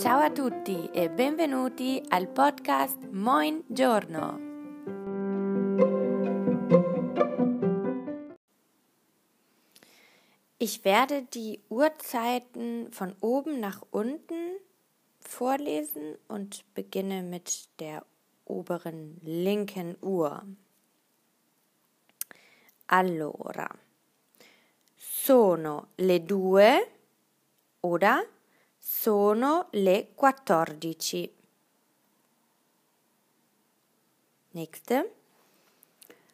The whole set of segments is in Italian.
Ciao a tutti e benvenuti al podcast Moin Giorno. Ich werde die Uhrzeiten von oben nach unten vorlesen und beginne mit der oberen linken Uhr. Allora, sono le due oder sono le quattordici. Next.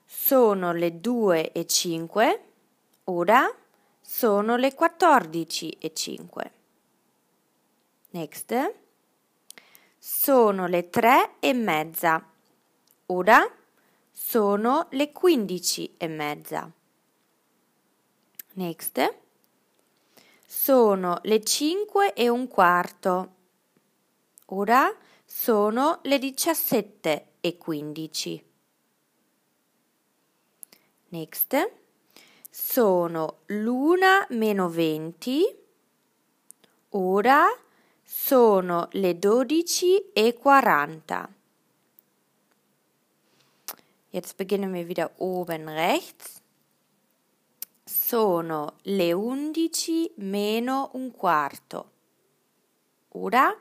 Sono le due e cinque. Ora sono le quattordici e cinque. Next. Sono le tre e mezza. Ora sono le quindici e mezza. Next. Sono le cinque e un quarto. Ora sono le diciassette e quindici. Next. Sono l'una meno venti. Ora sono le dodici e quaranta. Jetzt beginnen wir wieder oben rechts sono le undici meno un quarto. Ora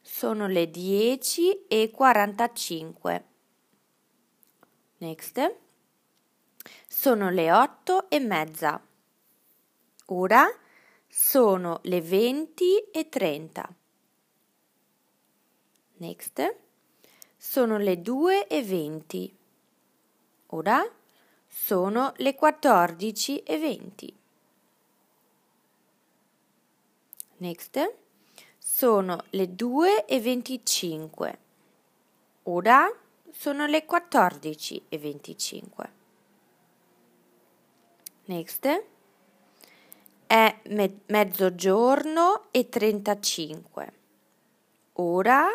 sono le dieci e quarantacinque. Next. Sono le otto e mezza. Ora sono le venti e trenta. Next. Sono le due e venti. Ora sono le quattordici e venti. Next. Sono le due e venticinque. Ora sono le quattordici e venticinque. Next. È me- mezzogiorno e trentacinque. Ora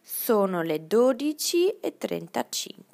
sono le dodici e trentacinque.